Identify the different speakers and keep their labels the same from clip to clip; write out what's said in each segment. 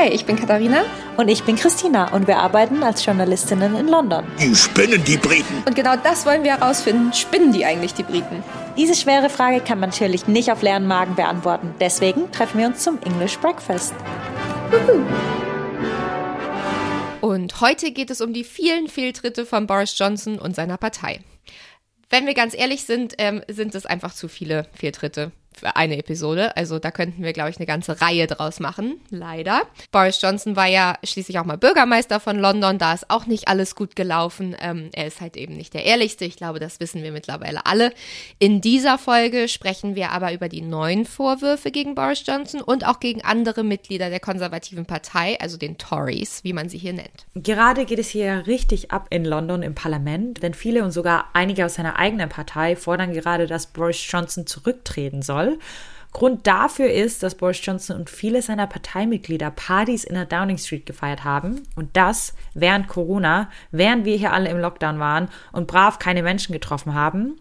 Speaker 1: Hi, ich bin Katharina.
Speaker 2: Und ich bin Christina und wir arbeiten als Journalistinnen in London.
Speaker 3: Die spinnen die Briten.
Speaker 1: Und genau das wollen wir herausfinden. Spinnen die eigentlich die Briten?
Speaker 2: Diese schwere Frage kann man natürlich nicht auf leeren Magen beantworten. Deswegen treffen wir uns zum English Breakfast.
Speaker 1: Und heute geht es um die vielen Fehltritte von Boris Johnson und seiner Partei. Wenn wir ganz ehrlich sind, ähm, sind es einfach zu viele Fehltritte eine Episode. Also da könnten wir, glaube ich, eine ganze Reihe draus machen. Leider. Boris Johnson war ja schließlich auch mal Bürgermeister von London. Da ist auch nicht alles gut gelaufen. Ähm, er ist halt eben nicht der ehrlichste. Ich glaube, das wissen wir mittlerweile alle. In dieser Folge sprechen wir aber über die neuen Vorwürfe gegen Boris Johnson und auch gegen andere Mitglieder der konservativen Partei, also den Tories, wie man sie hier nennt.
Speaker 2: Gerade geht es hier richtig ab in London im Parlament, denn viele und sogar einige aus seiner eigenen Partei fordern gerade, dass Boris Johnson zurücktreten soll soll. Grund dafür ist, dass Boris Johnson und viele seiner Parteimitglieder Partys in der Downing Street gefeiert haben und das während Corona, während wir hier alle im Lockdown waren und brav keine Menschen getroffen haben.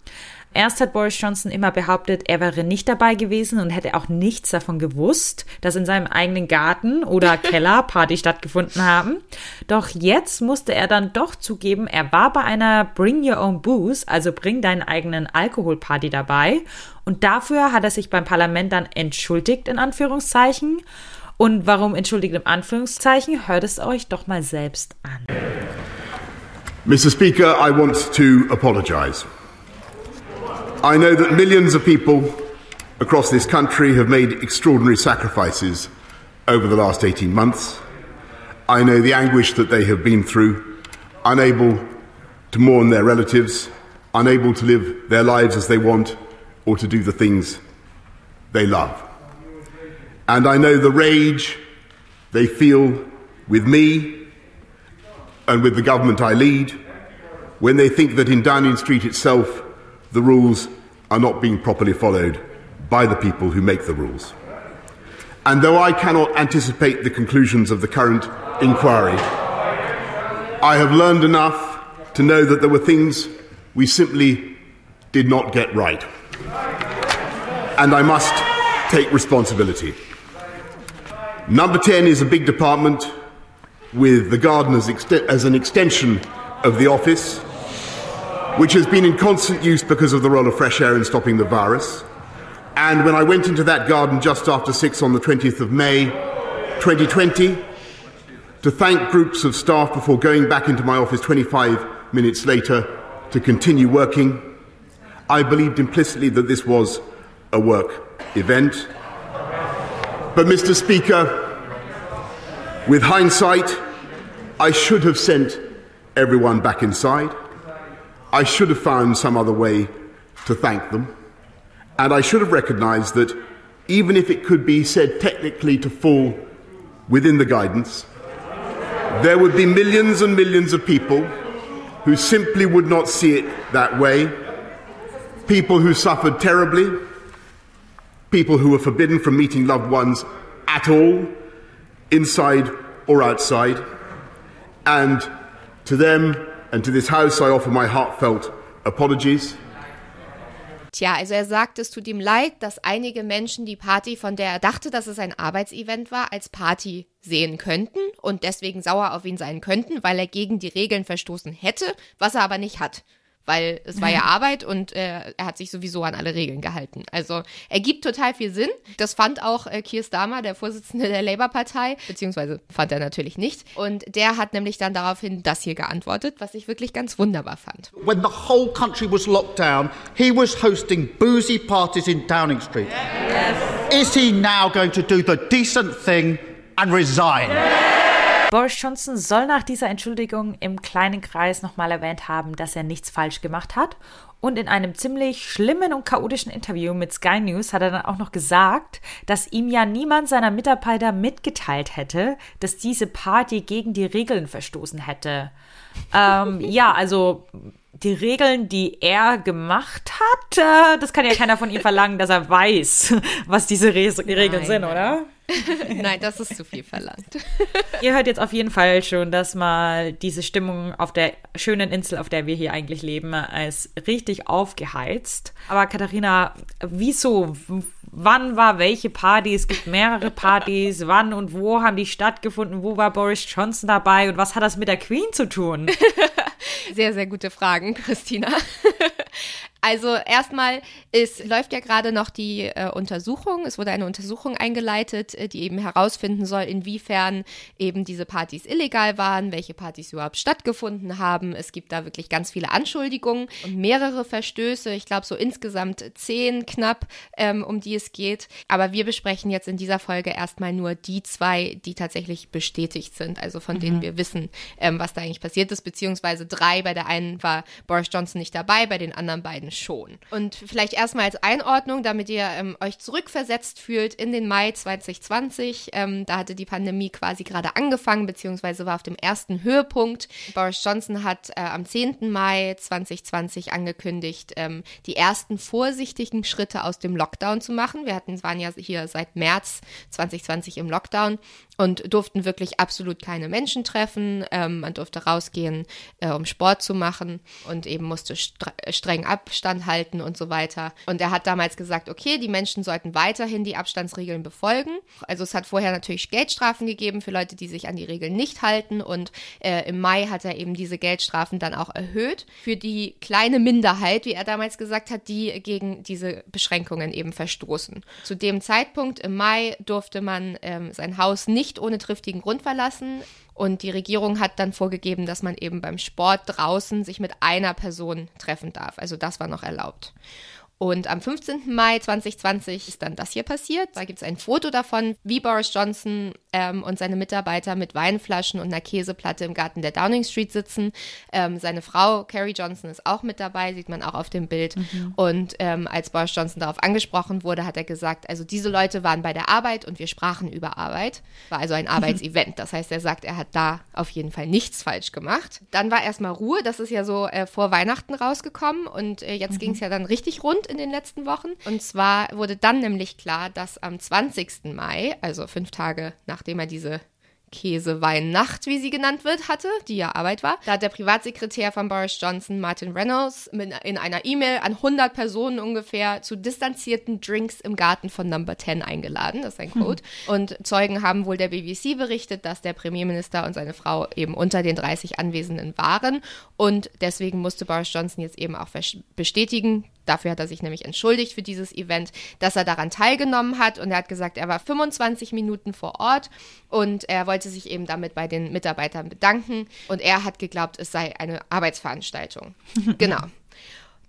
Speaker 2: Erst hat Boris Johnson immer behauptet, er wäre nicht dabei gewesen und hätte auch nichts davon gewusst, dass in seinem eigenen Garten oder Keller Party stattgefunden haben. Doch jetzt musste er dann doch zugeben, er war bei einer Bring Your Own Booze, also Bring deinen eigenen Alkohol Party dabei. Und dafür hat er sich beim Parlament dann entschuldigt, in Anführungszeichen. Und warum entschuldigt in Anführungszeichen? Hört es euch doch mal selbst an.
Speaker 4: Mr. Speaker, I want to apologize. I know that millions of people across this country have made extraordinary sacrifices over the last 18 months. I know the anguish that they have been through, unable to mourn their relatives, unable to live their lives as they want, or to do the things they love. And I know the rage they feel with me and with the government I lead when they think that in Downing Street itself the rules are not being properly followed by the people who make the rules. And though I cannot anticipate the conclusions of the current inquiry, I have learned enough to know that there were things we simply did not get right. And I must take responsibility. Number 10 is a big department with the garden as, as an extension of the office which has been in constant use because of the role of fresh air in stopping the virus. And when I went into that garden just after six on the 20th of May 2020 to thank groups of staff before going back into my office 25 minutes later to continue working, I believed implicitly that this was a work event. But, Mr. Speaker, with hindsight, I should have sent everyone back inside. I should have found some other way to thank them. And I should have recognized that even if it could be said technically to fall within the guidance, there would be millions and millions of people who simply would not see it that way, people who suffered terribly, people who were forbidden from meeting loved ones at all, inside or outside, and to them and to this House I offer my heartfelt apologies.
Speaker 1: Tja, also er sagt, es tut ihm leid, dass einige Menschen die Party, von der er dachte, dass es ein Arbeitsevent war, als Party sehen könnten und deswegen sauer auf ihn sein könnten, weil er gegen die Regeln verstoßen hätte, was er aber nicht hat weil es war ja Arbeit und äh, er hat sich sowieso an alle Regeln gehalten. Also er gibt total viel Sinn. Das fand auch äh, Keir Starmer, der Vorsitzende der Labour-Partei, beziehungsweise fand er natürlich nicht. Und der hat nämlich dann daraufhin das hier geantwortet, was ich wirklich ganz wunderbar fand.
Speaker 3: When the whole country was locked down, he was hosting boozy parties in Downing Street. Yes. Is he now going to do the decent thing and resign? Yes.
Speaker 2: Boris Johnson soll nach dieser Entschuldigung im kleinen Kreis nochmal erwähnt haben, dass er nichts falsch gemacht hat. Und in einem ziemlich schlimmen und chaotischen Interview mit Sky News hat er dann auch noch gesagt, dass ihm ja niemand seiner Mitarbeiter mitgeteilt hätte, dass diese Party gegen die Regeln verstoßen hätte. ähm, ja, also die Regeln, die er gemacht hat, das kann ja keiner von ihm verlangen, dass er weiß, was diese Re Regeln nein, sind, oder?
Speaker 1: Nein, das ist zu viel verlangt.
Speaker 2: Ihr hört jetzt auf jeden Fall schon, dass mal diese Stimmung auf der schönen Insel, auf der wir hier eigentlich leben, ist richtig aufgeheizt. Aber Katharina, wieso? wann war welche Party? Es gibt mehrere Partys. wann und wo haben die stattgefunden? Wo war Boris Johnson dabei? Und was hat das mit der Queen zu tun?
Speaker 1: sehr, sehr gute Fragen, Christina. Also erstmal, es läuft ja gerade noch die äh, Untersuchung. Es wurde eine Untersuchung eingeleitet, äh, die eben herausfinden soll, inwiefern eben diese Partys illegal waren, welche Partys überhaupt stattgefunden haben. Es gibt da wirklich ganz viele Anschuldigungen und mehrere Verstöße. Ich glaube so insgesamt zehn knapp, ähm, um die es geht. Aber wir besprechen jetzt in dieser Folge erstmal nur die zwei, die tatsächlich bestätigt sind, also von mhm. denen wir wissen, ähm, was da eigentlich passiert ist, beziehungsweise drei. Bei der einen war Boris Johnson nicht dabei, bei den anderen beiden schon. Und vielleicht erstmal als Einordnung, damit ihr ähm, euch zurückversetzt fühlt in den Mai 2020. Ähm, da hatte die Pandemie quasi gerade angefangen, beziehungsweise war auf dem ersten Höhepunkt. Boris Johnson hat äh, am 10. Mai 2020 angekündigt, ähm, die ersten vorsichtigen Schritte aus dem Lockdown zu machen. Wir hatten, waren ja hier seit März 2020 im Lockdown und durften wirklich absolut keine Menschen treffen. Ähm, man durfte rausgehen, äh, um Sport zu machen und eben musste streng Abstand halten und so weiter. Und er hat damals gesagt, okay, die Menschen sollten weiterhin die Abstandsregeln befolgen. Also es hat vorher natürlich Geldstrafen gegeben für Leute, die sich an die Regeln nicht halten. Und äh, im Mai hat er eben diese Geldstrafen dann auch erhöht für die kleine Minderheit, wie er damals gesagt hat, die gegen diese Beschränkungen eben verstoßen. Zu dem Zeitpunkt im Mai durfte man ähm, sein Haus nicht nicht ohne triftigen Grund verlassen. Und die Regierung hat dann vorgegeben, dass man eben beim Sport draußen sich mit einer Person treffen darf. Also das war noch erlaubt. Und am 15. Mai 2020 ist dann das hier passiert. Da gibt es ein Foto davon, wie Boris Johnson ähm, und seine Mitarbeiter mit Weinflaschen und einer Käseplatte im Garten der Downing Street sitzen. Ähm, seine Frau Carrie Johnson ist auch mit dabei, sieht man auch auf dem Bild. Mhm. Und ähm, als Boris Johnson darauf angesprochen wurde, hat er gesagt, also diese Leute waren bei der Arbeit und wir sprachen über Arbeit. War also ein Arbeitsevent. Das heißt, er sagt, er hat da auf jeden Fall nichts falsch gemacht. Dann war erstmal Ruhe. Das ist ja so äh, vor Weihnachten rausgekommen und äh, jetzt mhm. ging es ja dann richtig rund in den letzten Wochen. Und zwar wurde dann nämlich klar, dass am 20. Mai, also fünf Tage nachdem er diese Käseweinnacht, wie sie genannt wird, hatte, die ja Arbeit war. Da hat der Privatsekretär von Boris Johnson, Martin Reynolds, in einer E-Mail an 100 Personen ungefähr zu distanzierten Drinks im Garten von Number 10 eingeladen. Das ist ein Code. Hm. Und Zeugen haben wohl der BBC berichtet, dass der Premierminister und seine Frau eben unter den 30 Anwesenden waren. Und deswegen musste Boris Johnson jetzt eben auch bestätigen, Dafür hat er sich nämlich entschuldigt für dieses Event, dass er daran teilgenommen hat. Und er hat gesagt, er war 25 Minuten vor Ort und er wollte sich eben damit bei den Mitarbeitern bedanken. Und er hat geglaubt, es sei eine Arbeitsveranstaltung. genau.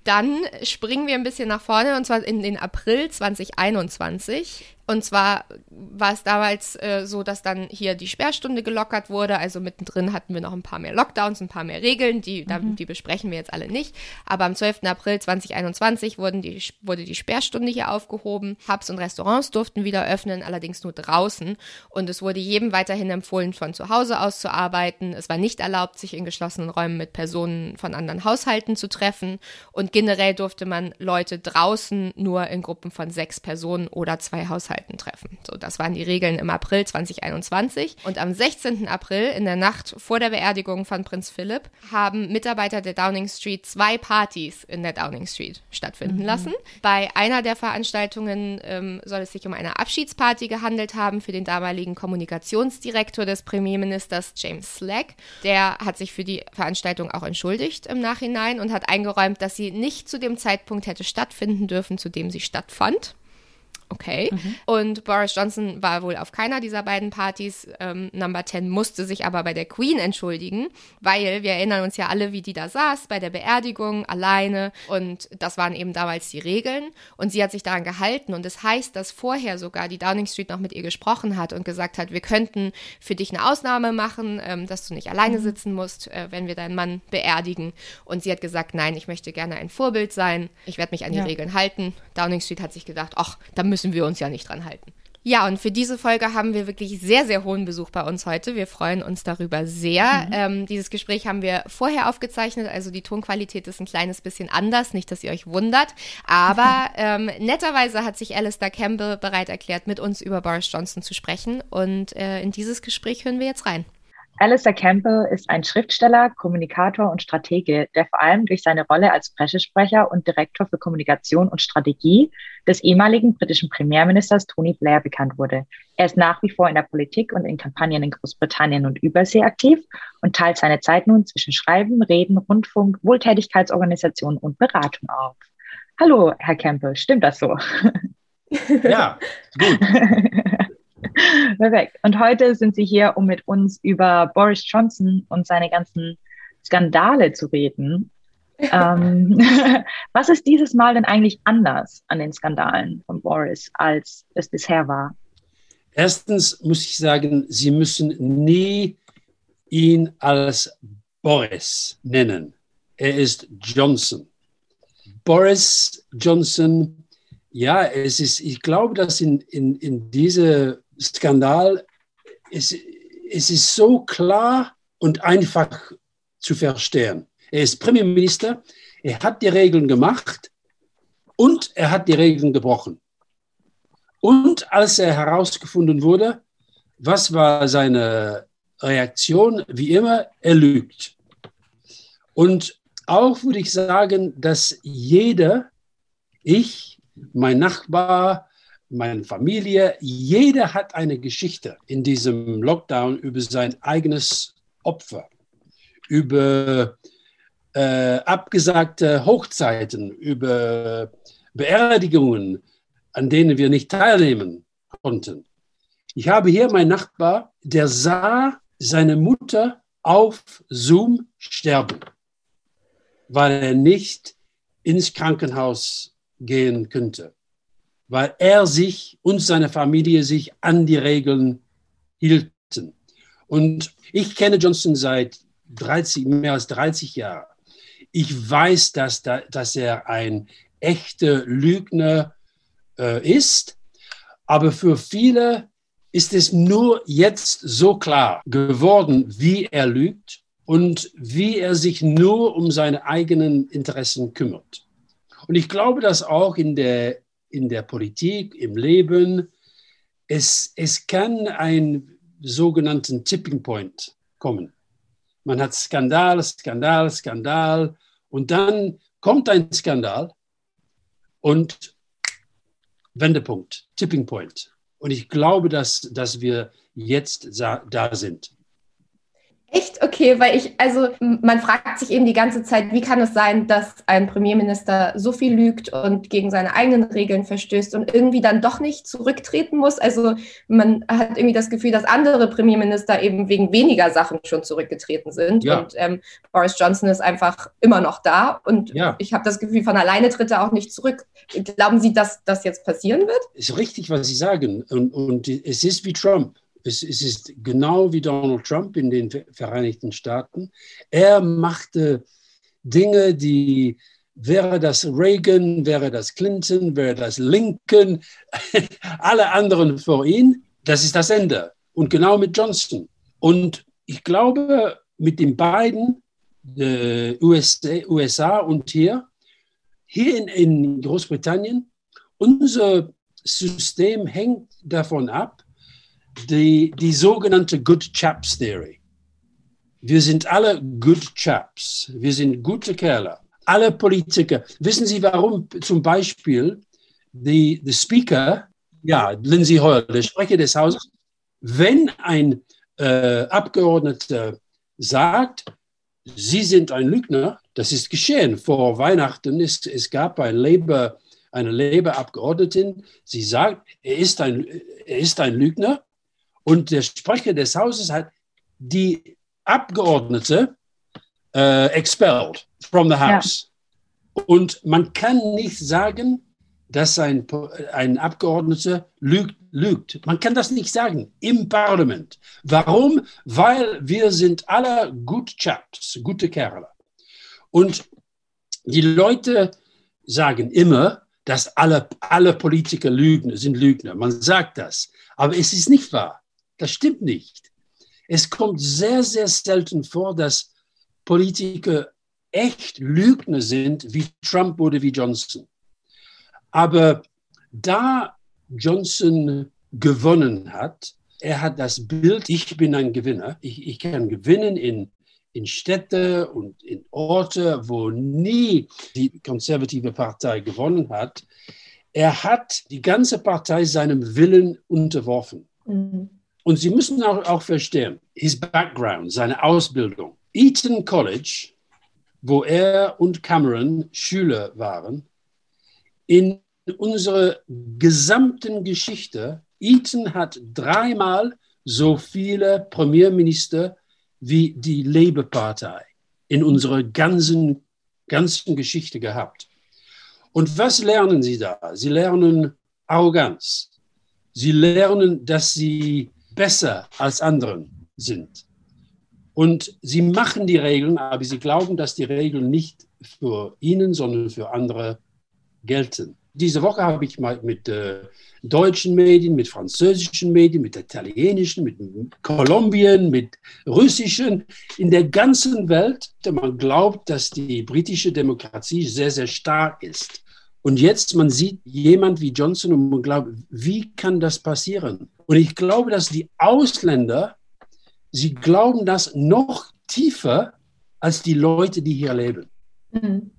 Speaker 1: Dann springen wir ein bisschen nach vorne und zwar in den April 2021. Und zwar war es damals äh, so, dass dann hier die Sperrstunde gelockert wurde. Also mittendrin hatten wir noch ein paar mehr Lockdowns, ein paar mehr Regeln, die, mhm. die besprechen wir jetzt alle nicht. Aber am 12. April 2021 wurden die, wurde die Sperrstunde hier aufgehoben. Pubs und Restaurants durften wieder öffnen, allerdings nur draußen. Und es wurde jedem weiterhin empfohlen, von zu Hause aus zu arbeiten. Es war nicht erlaubt, sich in geschlossenen Räumen mit Personen von anderen Haushalten zu treffen. Und generell durfte man Leute draußen nur in Gruppen von sechs Personen oder zwei Haushalten Haushalten treffen. So, das waren die Regeln im April 2021. Und am 16. April, in der Nacht vor der Beerdigung von Prinz Philipp, haben Mitarbeiter der Downing Street zwei Partys in der Downing Street stattfinden mhm. lassen. Bei einer der Veranstaltungen ähm, soll es sich um eine Abschiedsparty gehandelt haben für den damaligen Kommunikationsdirektor des Premierministers James Slack. Der hat sich für die Veranstaltung auch entschuldigt im Nachhinein und hat eingeräumt, dass sie nicht zu dem Zeitpunkt hätte stattfinden dürfen, zu dem sie stattfand. Okay. Mhm. Und Boris Johnson war wohl auf keiner dieser beiden Partys. Ähm, Number 10 musste sich aber bei der Queen entschuldigen, weil wir erinnern uns ja alle, wie die da saß bei der Beerdigung alleine. Und das waren eben damals die Regeln. Und sie hat sich daran gehalten. Und es das heißt, dass vorher sogar die Downing Street noch mit ihr gesprochen hat und gesagt hat, wir könnten für dich eine Ausnahme machen, ähm, dass du nicht alleine mhm. sitzen musst, äh, wenn wir deinen Mann beerdigen. Und sie hat gesagt, nein, ich möchte gerne ein Vorbild sein. Ich werde mich an die ja. Regeln halten. Downing Street hat sich gedacht, ach, da müssen müssen wir uns ja nicht dran halten. Ja, und für diese Folge haben wir wirklich sehr, sehr hohen Besuch bei uns heute. Wir freuen uns darüber sehr. Mhm. Ähm, dieses Gespräch haben wir vorher aufgezeichnet, also die Tonqualität ist ein kleines bisschen anders, nicht, dass ihr euch wundert. Aber ähm, netterweise hat sich Alistair Campbell bereit erklärt, mit uns über Boris Johnson zu sprechen. Und äh, in dieses Gespräch hören wir jetzt rein.
Speaker 5: Alistair Campbell ist ein Schriftsteller, Kommunikator und Stratege, der vor allem durch seine Rolle als Pressesprecher und Direktor für Kommunikation und Strategie des ehemaligen britischen Premierministers Tony Blair bekannt wurde. Er ist nach wie vor in der Politik und in Kampagnen in Großbritannien und Übersee aktiv und teilt seine Zeit nun zwischen Schreiben, Reden, Rundfunk, Wohltätigkeitsorganisationen und Beratung auf. Hallo, Herr Campbell, stimmt das so?
Speaker 6: Ja, gut.
Speaker 5: Perfekt. Und heute sind Sie hier, um mit uns über Boris Johnson und seine ganzen Skandale zu reden. ähm, was ist dieses Mal denn eigentlich anders an den Skandalen von Boris, als es bisher war?
Speaker 6: Erstens muss ich sagen, Sie müssen nie ihn als Boris nennen. Er ist Johnson. Boris Johnson, ja, es ist, ich glaube, dass in, in, in diese Skandal, es, es ist so klar und einfach zu verstehen. Er ist Premierminister, er hat die Regeln gemacht und er hat die Regeln gebrochen. Und als er herausgefunden wurde, was war seine Reaktion? Wie immer, er lügt. Und auch würde ich sagen, dass jeder, ich, mein Nachbar, meine Familie, jeder hat eine Geschichte in diesem Lockdown über sein eigenes Opfer, über äh, abgesagte Hochzeiten, über Beerdigungen, an denen wir nicht teilnehmen konnten. Ich habe hier meinen Nachbar, der sah seine Mutter auf Zoom sterben, weil er nicht ins Krankenhaus gehen könnte weil er sich und seine Familie sich an die Regeln hielten. Und ich kenne Johnson seit 30, mehr als 30 Jahren. Ich weiß, dass, dass er ein echter Lügner äh, ist, aber für viele ist es nur jetzt so klar geworden, wie er lügt und wie er sich nur um seine eigenen Interessen kümmert. Und ich glaube, dass auch in der in der Politik, im Leben. Es, es kann ein sogenannten Tipping Point kommen. Man hat Skandal, Skandal, Skandal und dann kommt ein Skandal und Wendepunkt, Tipping Point. Und ich glaube, dass, dass wir jetzt da sind.
Speaker 1: Echt? Okay, weil ich, also man fragt sich eben die ganze Zeit, wie kann es sein, dass ein Premierminister so viel lügt und gegen seine eigenen Regeln verstößt und irgendwie dann doch nicht zurücktreten muss? Also man hat irgendwie das Gefühl, dass andere Premierminister eben wegen weniger Sachen schon zurückgetreten sind. Ja. Und ähm, Boris Johnson ist einfach immer noch da und ja. ich habe das Gefühl, von alleine tritt er auch nicht zurück. Glauben Sie, dass das jetzt passieren wird?
Speaker 6: Ist richtig, was Sie sagen. Und, und es ist wie Trump. Es, es, ist genau wie Donald Trump in den Vereinigten Staaten. Er machte Dinge, die wäre das Reagan, wäre das Clinton, wäre das Lincoln, alle anderen vor ihn. Das ist das Ende. Und genau mit Johnson. Und ich glaube, mit den beiden, äh, USA, USA, und hier, hier in, in Großbritannien, unser System hängt davon ab, die, die sogenannte Good Chaps Theory. Wir sind alle Good Chaps. Wir sind gute Kerle. Alle Politiker. Wissen Sie, warum zum Beispiel die, die Speaker, ja, Lindsay Hoyle, der Sprecher des Hauses, wenn ein äh, Abgeordneter sagt, Sie sind ein Lügner, das ist geschehen vor Weihnachten. Es, es gab ein Labour, eine Labour-Abgeordnetin, sie sagt, er ist, ein, er ist ein Lügner und der Sprecher des Hauses hat die Abgeordnete äh, expelled from the House. Ja. Und man kann nicht sagen, dass ein, ein Abgeordneter lügt, lügt. Man kann das nicht sagen im Parlament. Warum? Weil wir sind alle good chaps, gute Kerle. Und die Leute sagen immer, dass alle, alle Politiker lügen, sind Lügner. Man sagt das. Aber es ist nicht wahr. Das stimmt nicht. Es kommt sehr, sehr selten vor, dass Politiker echt Lügner sind, wie Trump oder wie Johnson. Aber da Johnson gewonnen hat, er hat das Bild, ich bin ein Gewinner. Ich, ich kann gewinnen in, in Städte und in Orte, wo nie die konservative Partei gewonnen hat. Er hat die ganze Partei seinem Willen unterworfen. Mhm. Und Sie müssen auch, auch verstehen, his background, seine Ausbildung. Eton College, wo er und Cameron Schüler waren, in unserer gesamten Geschichte Eton hat dreimal so viele Premierminister wie die Labour-Partei in unserer ganzen, ganzen Geschichte gehabt. Und was lernen Sie da? Sie lernen Arroganz. Sie lernen, dass sie besser als anderen sind. Und sie machen die Regeln, aber sie glauben, dass die Regeln nicht für ihnen, sondern für andere gelten. Diese Woche habe ich mal mit äh, deutschen Medien, mit französischen Medien, mit italienischen, mit Kolumbien, mit russischen, in der ganzen Welt, man glaubt, dass die britische Demokratie sehr, sehr stark ist. Und jetzt, man sieht jemand wie Johnson und man glaubt, wie kann das passieren? Und ich glaube, dass die Ausländer, sie glauben das noch tiefer als die Leute, die hier leben.
Speaker 5: Mhm.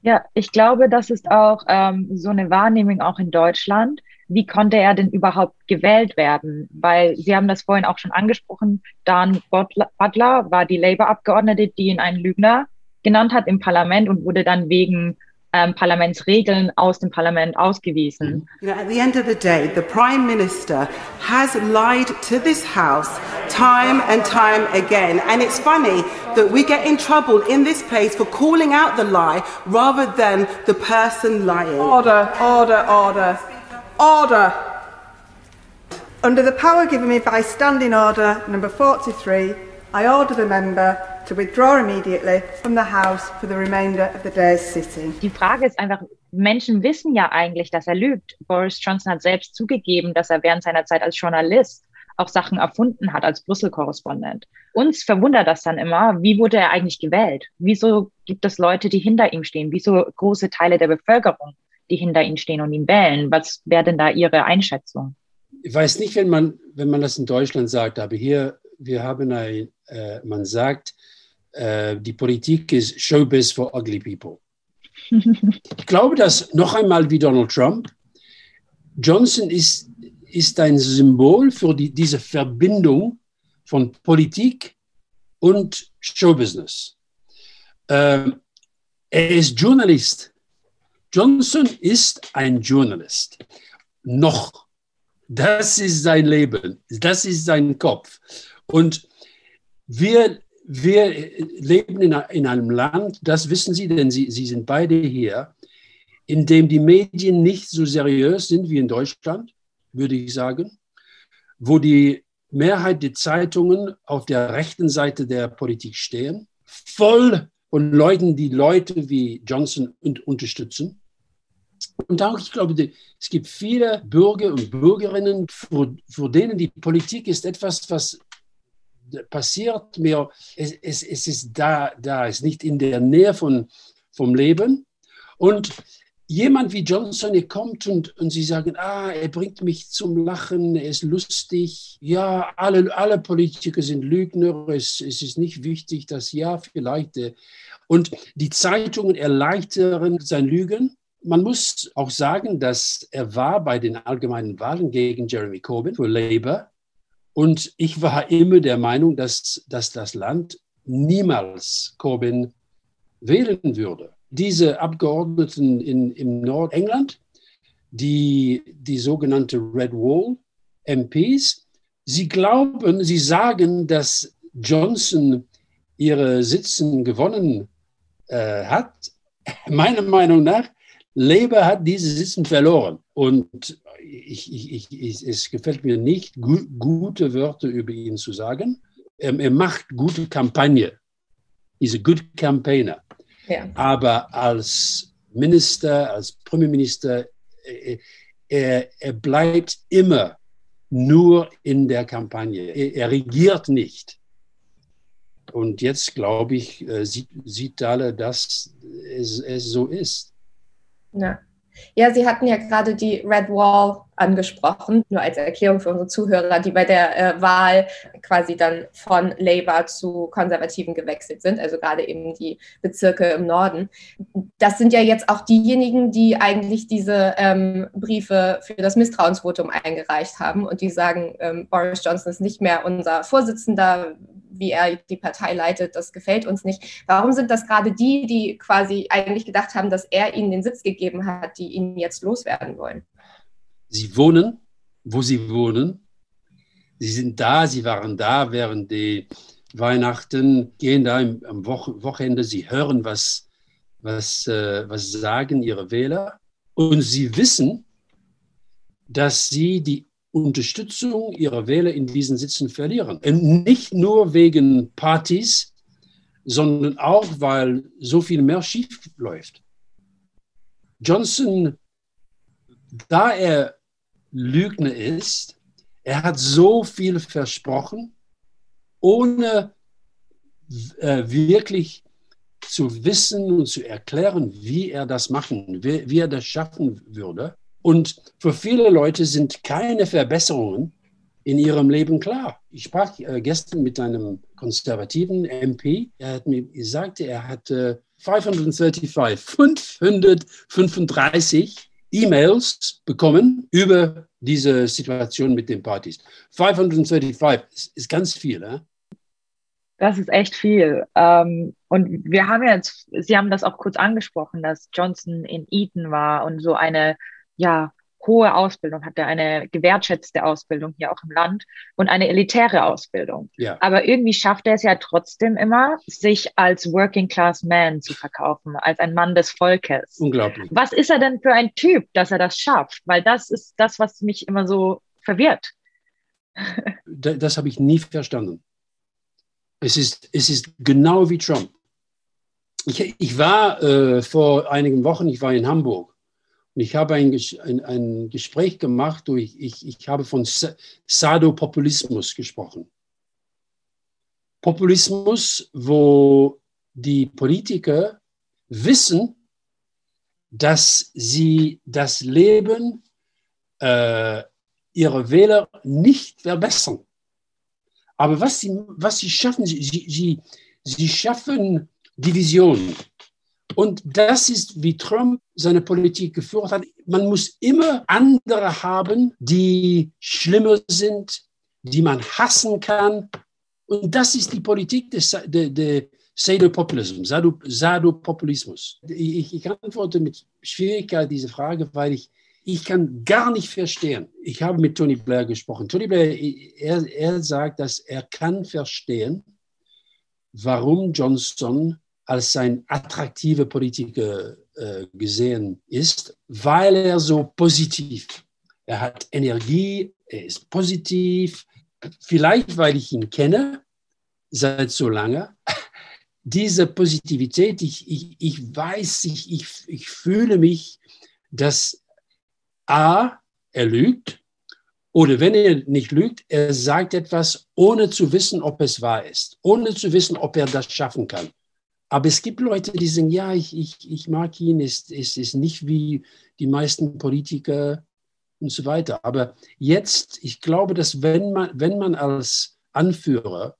Speaker 5: Ja, ich glaube, das ist auch ähm, so eine Wahrnehmung auch in Deutschland. Wie konnte er denn überhaupt gewählt werden? Weil Sie haben das vorhin auch schon angesprochen, Dan Butler war die Labour-Abgeordnete, die ihn einen Lügner genannt hat im Parlament und wurde dann wegen ähm, Parlamentsregeln aus dem Parlament ausgewiesen. Mhm.
Speaker 7: You know, at the end of the day, the Prime Minister has lied to this House time and time again. And it's funny that we get in trouble in this place for calling out the lie rather than the person lying.
Speaker 8: Order, order, order, order. Under the power given me by Standing Order number 43, I order the member to withdraw immediately from the House for the remainder of the day's sitting.
Speaker 5: Die Frage ist einfach, Menschen wissen ja eigentlich, dass er lügt. Boris Johnson hat selbst zugegeben, dass er während seiner Zeit als Journalist auch Sachen erfunden hat als Brüssel-Korrespondent. Uns verwundert das dann immer, wie wurde er eigentlich gewählt? Wieso gibt es Leute, die hinter ihm stehen? Wieso große Teile der Bevölkerung, die hinter ihm stehen und ihn wählen? Was wäre denn da Ihre Einschätzung?
Speaker 6: Ich weiß nicht, wenn man, wenn man das in Deutschland sagt, aber hier, wir haben ein, äh, man sagt, äh, die Politik ist Showbiz for ugly people. ich glaube, dass noch einmal wie Donald Trump, Johnson ist, ist ein Symbol für die, diese Verbindung von Politik und Showbusiness. Ähm, er ist Journalist. Johnson ist ein Journalist. Noch. Das ist sein Leben. Das ist sein Kopf. Und wir wir leben in, in, einem Land, das wissen Sie, denn Sie, Sie sind beide hier, in dem die Medien nicht so seriös sind wie in Deutschland, würde ich sagen, wo die Mehrheit der Zeitungen auf der rechten Seite der Politik stehen, voll von Leuten, die Leute wie Johnson unterstützen. Und auch, ich glaube, es gibt viele Bürger und Bürgerinnen, für, für denen die Politik ist etwas, was passiert mir, es, es, es ist da, da, ist nicht in der Nähe von, vom Leben. Und jemand wie Johnson, er kommt und, und sie sagen, ah, er bringt mich zum Lachen, er ist lustig. Ja, alle, alle Politiker sind Lügner, es, es ist nicht wichtig, dass ja, vielleicht. Äh, und die Zeitungen erleichtern sein Lügen. Man muss auch sagen, dass er war bei den allgemeinen Wahlen gegen Jeremy Corbyn für Labour und ich war immer der Meinung, dass, dass das Land niemals Corbyn wählen würde. Diese Abgeordneten in, im Nordengland, die, die sogenannte Red Wall MPs, sie glauben, sie sagen, dass Johnson ihre Sitzen gewonnen äh, hat. Meiner Meinung nach, Labour hat diese Sitzen verloren. Und ich, ich, ich, es gefällt mir nicht, gu gute Wörter über ihn zu sagen. Er, er macht gute Kampagne. He's a good campaigner. Ja. Aber als Minister, als Premierminister, äh, er, er bleibt immer nur in der Kampagne. Er, er regiert nicht. Und jetzt, glaube ich, äh, sieht, sieht alle, dass es, es so ist.
Speaker 1: Ja. Ja, Sie hatten ja gerade die Red Wall angesprochen, nur als Erklärung für unsere Zuhörer, die bei der äh, Wahl quasi dann von Labour zu Konservativen gewechselt sind, also gerade eben die Bezirke im Norden. Das sind ja jetzt auch diejenigen, die eigentlich diese ähm, Briefe für das Misstrauensvotum eingereicht haben und die sagen, ähm, Boris Johnson ist nicht mehr unser Vorsitzender, wie er die Partei leitet, das gefällt uns nicht. Warum sind das gerade die, die quasi eigentlich gedacht haben, dass er ihnen den Sitz gegeben hat, die ihn jetzt loswerden wollen?
Speaker 6: Sie wohnen, wo sie wohnen. Sie sind da, sie waren da während die Weihnachten, gehen da am Wochenende, sie hören, was, was, äh, was sagen ihre Wähler. Und sie wissen, dass sie die Unterstützung ihrer Wähler in diesen Sitzen verlieren. Und nicht nur wegen Partys, sondern auch, weil so viel mehr schief läuft. Johnson, da er Lügner ist. Er hat so viel versprochen, ohne äh, wirklich zu wissen und zu erklären, wie er das machen, wie, wie er das schaffen würde. Und für viele Leute sind keine Verbesserungen in ihrem Leben klar. Ich sprach äh, gestern mit einem konservativen MP. Er hat mir gesagt, er hatte 535, 535 E-Mails bekommen über diese Situation mit den Partys. 535 ist, ganz viel. Eh?
Speaker 5: Das ist echt viel. Ähm, und wir haben jetzt, Sie haben das auch kurz angesprochen, dass Johnson in Eton war und so eine, ja, hohe Ausbildung hatte, eine gewertschätzte Ausbildung hier auch im Land und eine elitäre Ausbildung. Ja. Aber irgendwie schafft er es ja trotzdem immer, sich als Working Class Man zu verkaufen, als ein Mann des Volkes.
Speaker 6: Unglaublich.
Speaker 5: Was ist er denn für ein Typ, dass er das schafft? Weil das ist das, was mich immer so verwirrt.
Speaker 6: Das, habe ich nie verstanden. Es ist, es ist genau wie Trump. Ich, ich war äh, vor einigen Wochen, ich war in Hamburg ich habe ein, ein, ein Gespräch gemacht, ich, ich, ich habe von Sadopopulismus gesprochen. Populismus, wo die Politiker wissen, dass sie das Leben äh, ihrer Wähler nicht verbessern. Aber was sie, was sie schaffen, sie, sie, sie schaffen Divisionen. Und das ist, wie Trump seine Politik geführt hat. Man muss immer andere haben, die schlimmer sind, die man hassen kann. Und das ist die Politik des, des, des Sadopopulismus, Sadopopulismus. Ich, ich antworte mit Schwierigkeit diese Frage, weil ich, ich kann gar nicht verstehen. Ich habe mit Tony Blair gesprochen. Tony Blair, er, er sagt, dass er kann verstehen, warum Johnson als ein attraktiver Politiker äh, gesehen ist, weil er so positiv, er hat Energie, er ist positiv, vielleicht weil ich ihn kenne seit so lange. Diese Positivität, ich, ich, ich weiß, ich, ich, ich fühle mich, dass A, er lügt, oder wenn er nicht lügt, er sagt etwas, ohne zu wissen, ob es wahr ist, ohne zu wissen, ob er das schaffen kann. Aber es gibt Leute, die sagen, ja, ich, ich, ich mag ihn, es ist, ist nicht wie die meisten Politiker und so weiter. Aber jetzt, ich glaube, dass wenn man, wenn man als Anführer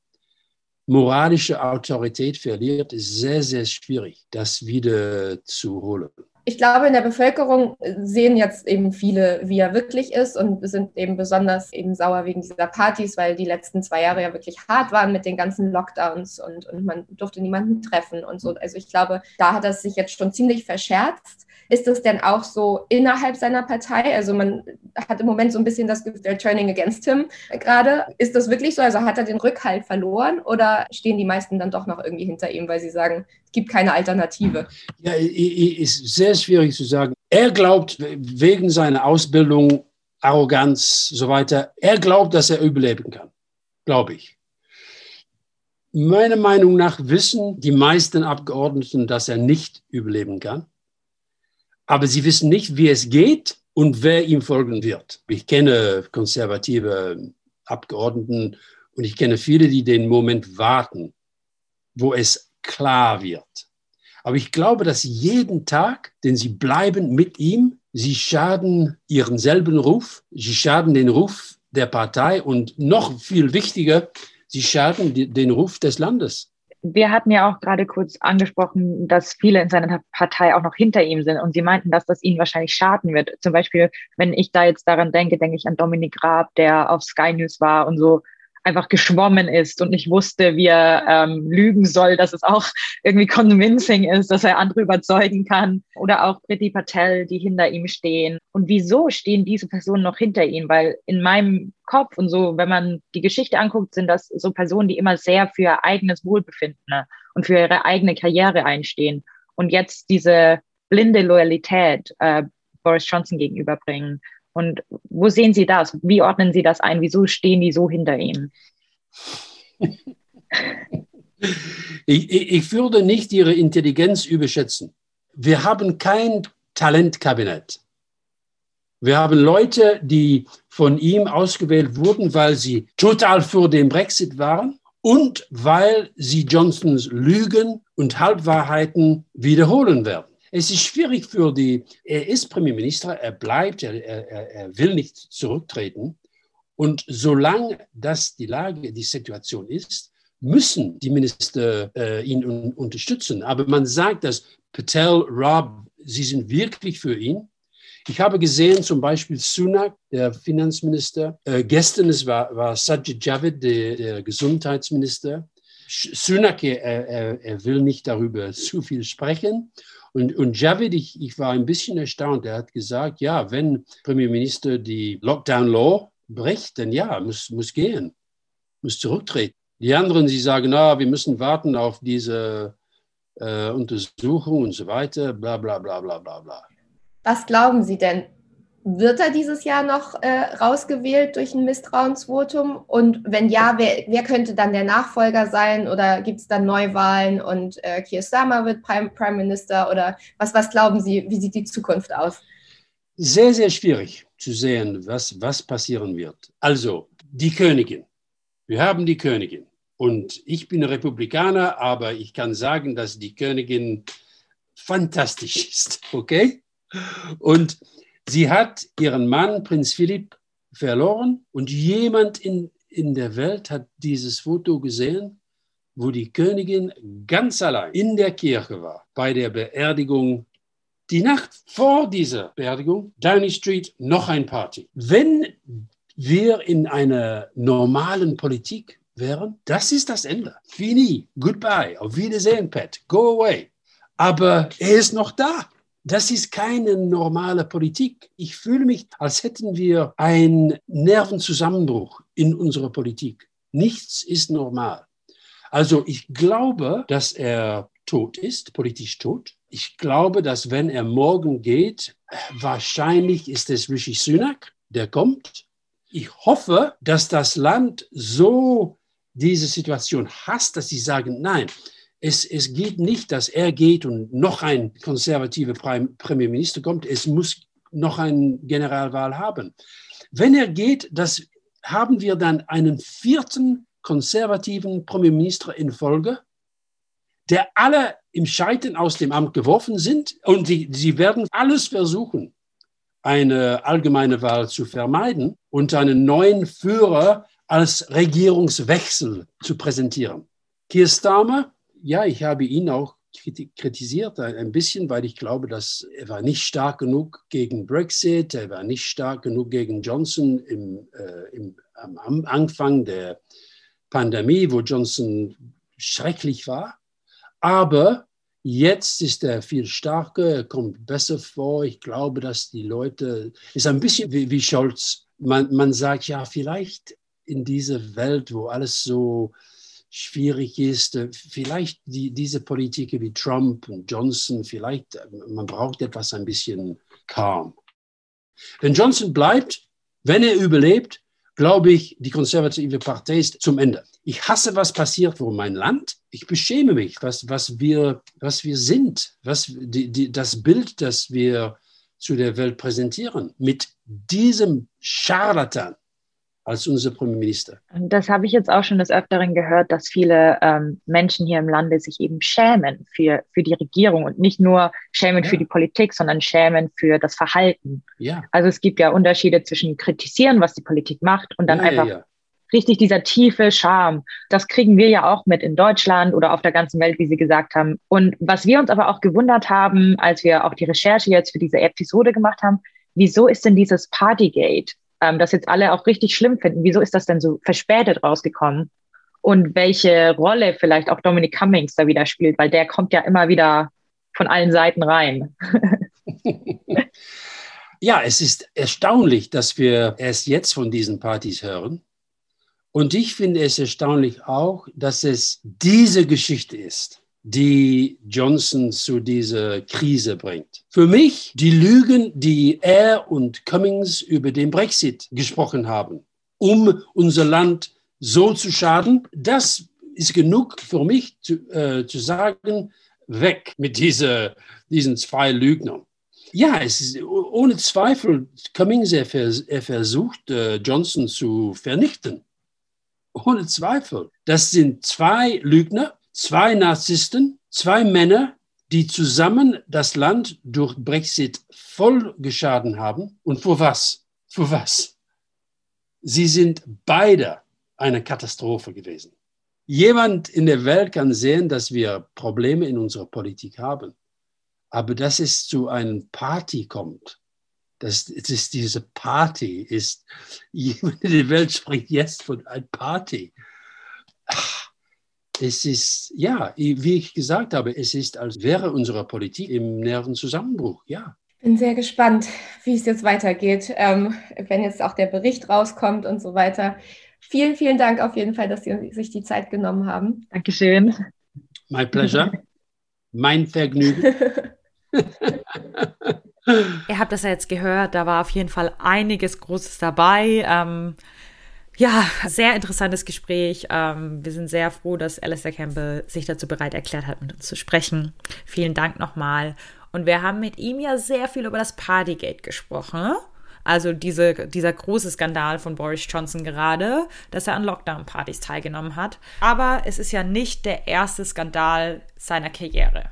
Speaker 6: moralische Autorität verliert, ist sehr, sehr schwierig, das wieder zu holen
Speaker 1: ich glaube, in der Bevölkerung sehen jetzt eben viele, wie er wirklich ist und sind eben besonders eben sauer wegen dieser Partys, weil die letzten zwei Jahre ja wirklich hart waren mit den ganzen Lockdowns und, und man durfte niemanden treffen und so. Also ich glaube, da hat er sich jetzt schon ziemlich verscherzt. Ist das denn auch so innerhalb seiner Partei? Also man hat im Moment so ein bisschen das Gefühl, they're turning against him gerade. Ist das wirklich so? Also hat er den Rückhalt verloren oder stehen die meisten dann doch noch irgendwie hinter ihm, weil sie sagen, es gibt keine Alternative?
Speaker 6: Ja, ist sehr schwierig zu sagen. Er glaubt wegen seiner Ausbildung, Arroganz, so weiter, er glaubt, dass er überleben kann. Glaube ich. Meiner Meinung nach wissen die meisten Abgeordneten, dass er nicht überleben kann aber sie wissen nicht, wie es geht und wer ihm folgen wird. Ich kenne konservative Abgeordneten und ich kenne viele, die den Moment warten, wo es klar wird. Aber ich glaube, dass jeden Tag, den sie bleiben mit ihm, sie schaden ihren selben Ruf, sie schaden den Ruf der Partei und noch viel wichtiger, sie schaden den Ruf des Landes.
Speaker 5: Wir hatten ja auch gerade kurz angesprochen, dass viele in seiner Partei auch noch hinter ihm sind und sie meinten, dass das ihnen wahrscheinlich schaden wird. Zum Beispiel, wenn ich da jetzt daran denke, denke ich an Dominik Raab, der auf Sky News war und so einfach geschwommen ist und nicht wusste, wie er ähm, lügen soll, dass es auch irgendwie convincing ist, dass er andere überzeugen kann. Oder auch Priti Patel, die hinter ihm stehen. Und wieso stehen diese Personen noch hinter ihm? Weil in meinem Kopf und so, wenn man die Geschichte anguckt, sind das so Personen, die immer sehr für ihr eigenes Wohlbefinden ne, und für ihre eigene Karriere einstehen. Und jetzt diese blinde Loyalität äh, Boris Johnson gegenüberbringen. Und wo sehen Sie das? Wie ordnen Sie das ein? Wieso stehen die so hinter ihm?
Speaker 6: Ich, ich, würde nicht Ihre Intelligenz überschätzen. Wir haben kein Talentkabinett. Wir haben Leute, die von ihm ausgewählt wurden, weil sie total für den Brexit waren und weil sie Johnsons Lügen und Halbwahrheiten wiederholen werden. Es ist schwierig für die, er ist Premierminister, er bleibt, er, er, er will nicht zurücktreten. Und solange das die Lage, die Situation ist, müssen die Minister äh, ihn un unterstützen. Aber man sagt, dass Patel, Rob, sie sind wirklich für ihn. Ich habe gesehen, zum Beispiel Sunak, der Finanzminister. Äh, gestern es war, war Sajid Javid, der, der Gesundheitsminister. Sunak, er, er, er, will nicht darüber zu viel sprechen. Und, und Javid, ich, ich war ein bisschen erstaunt. Er hat gesagt, ja, wenn Premierminister die Lockdown-Law bricht, dann ja, muss, muss gehen, muss zurücktreten. Die anderen, sie sagen, na, wir müssen warten auf diese äh, Untersuchung und so weiter, bla bla bla bla bla bla.
Speaker 1: Was glauben Sie denn? Wird er dieses Jahr noch äh, rausgewählt durch ein Misstrauensvotum? Und wenn ja, wer, wer könnte dann der Nachfolger sein? Oder gibt es dann Neuwahlen und äh, Keir Starmer wird Prime, Prime Minister? Oder was, was glauben Sie, wie sieht die Zukunft aus?
Speaker 6: Sehr, sehr schwierig zu sehen, was, was passieren wird. Also, die Königin. Wir haben die Königin. Und ich bin Republikaner, aber ich kann sagen, dass die Königin fantastisch ist. Okay? Und Sie hat ihren Mann, Prinz Philipp, verloren und jemand in, in der Welt hat dieses Foto gesehen, wo die Königin ganz allein in der Kirche war bei der Beerdigung. Die Nacht vor dieser Beerdigung, Downing Street, noch ein Party. Wenn wir in einer normalen Politik wären, das ist das Ende. Fini, goodbye, auf Wiedersehen, Pat, go away. Aber er ist noch da. Das ist keine normale Politik. Ich fühle mich, als hätten wir einen Nervenzusammenbruch in unserer Politik. Nichts ist normal. Also ich glaube, dass er tot ist, politisch tot. Ich glaube, dass wenn er morgen geht, wahrscheinlich ist es Rishi Sunak, der kommt. Ich hoffe, dass das Land so diese Situation hasst, dass sie sagen, nein, es, es geht nicht, dass er geht und noch ein konservativer Premierminister kommt. Es muss noch eine Generalwahl haben. Wenn er geht, das haben wir dann einen vierten konservativen Premierminister in Folge, der alle im Scheitern aus dem Amt geworfen sind und die, sie werden alles versuchen, eine allgemeine Wahl zu vermeiden und einen neuen Führer als Regierungswechsel zu präsentieren. Keir Starmer ja, ich habe ihn auch kritisiert ein bisschen, weil ich glaube, dass er war nicht stark genug gegen Brexit, er war nicht stark genug gegen Johnson im, äh, im, am Anfang der Pandemie, wo Johnson schrecklich war. Aber jetzt ist er viel stärker, er kommt besser vor. Ich glaube, dass die Leute, ist ein bisschen wie, wie Scholz. Man, man sagt ja, vielleicht in dieser Welt, wo alles so schwierig ist. Äh, vielleicht die, diese Politiker wie Trump und Johnson, vielleicht, äh, man braucht etwas ein bisschen calm. Wenn Johnson bleibt, wenn er überlebt, glaube ich, die konservative Partei ist zum Ende. Ich hasse, was passiert vor mein Land. Ich beschäme mich, was, was, wir, was wir sind, was, die, die, das Bild, das wir zu der Welt präsentieren. Mit diesem Scharlatan, als unser Premierminister.
Speaker 5: Das habe ich jetzt auch schon des Öfteren gehört, dass viele ähm, Menschen hier im Lande sich eben schämen für, für die Regierung und nicht nur schämen ja. für die Politik, sondern schämen für das Verhalten.
Speaker 6: Ja.
Speaker 5: Also es gibt ja Unterschiede zwischen kritisieren, was die Politik macht und dann
Speaker 6: Ja,
Speaker 5: einfach
Speaker 6: ja,
Speaker 5: richtig dieser tiefe Charme. Das kriegen wir ja auch mit in Deutschland oder auf der ganzen Welt, wie Sie gesagt haben. Und was wir uns aber auch gewundert haben, als wir auch die Recherche jetzt für diese Episode gemacht haben, wieso ist denn dieses Partygate, ähm, das jetzt alle auch richtig schlimm finden, wieso ist das denn so verspätet rausgekommen? Und welche Rolle vielleicht auch Dominic Cummings da wieder spielt, weil der kommt ja immer wieder von allen Seiten rein.
Speaker 6: Ja, es ist erstaunlich, dass wir erst jetzt von diesen Partys hören. Und ich finde es erstaunlich auch, dass es diese Geschichte ist, die Johnson zu dieser Krise bringt. Für mich die Lügen, die er und Cummings über den Brexit gesprochen haben, um unser Land so zu schaden, das ist genug für mich zu, äh, zu sagen, weg mit dieser, diesen zwei Lügnern. Ja, es ist ohne Zweifel, Cummings, er, vers er versucht, äh, Johnson zu vernichten. Ohne Zweifel. Das sind zwei Lügner, zwei Narzissten, zwei Männer, die zusammen das Land durch Brexit voll geschaden haben. Und für was? Für was? Sie sind beide eine Katastrophe gewesen. Jemand in der Welt kann sehen, dass wir Probleme in unserer Politik haben. Aber dass es zu einer Party kommt, dass ist diese Party ist, jemand in der Welt spricht jetzt von einer Party. Ach, Es ist, ja, wie ich gesagt habe, es ist, als wäre unsere Politik im näheren Zusammenbruch, ja.
Speaker 1: Ich bin sehr gespannt, wie es jetzt weitergeht, ähm, wenn jetzt auch der Bericht rauskommt und so weiter. Vielen, vielen Dank auf jeden Fall, dass Sie sich die Zeit genommen haben.
Speaker 5: Dankeschön.
Speaker 6: My pleasure. mein Vergnügen.
Speaker 2: Ihr habt das ja jetzt gehört, da war auf jeden Fall einiges Großes dabei. Ähm, ja, sehr interessantes Gespräch. Ähm, wir sind sehr froh, dass Alistair Campbell sich dazu bereit erklärt hat, mit uns zu sprechen. Vielen Dank nochmal. Und wir haben mit ihm ja sehr viel über das Partygate gesprochen. Also diese, dieser große Skandal von Boris Johnson gerade, dass er an Lockdown-Partys teilgenommen hat. Aber es ist ja nicht der erste Skandal seiner Karriere.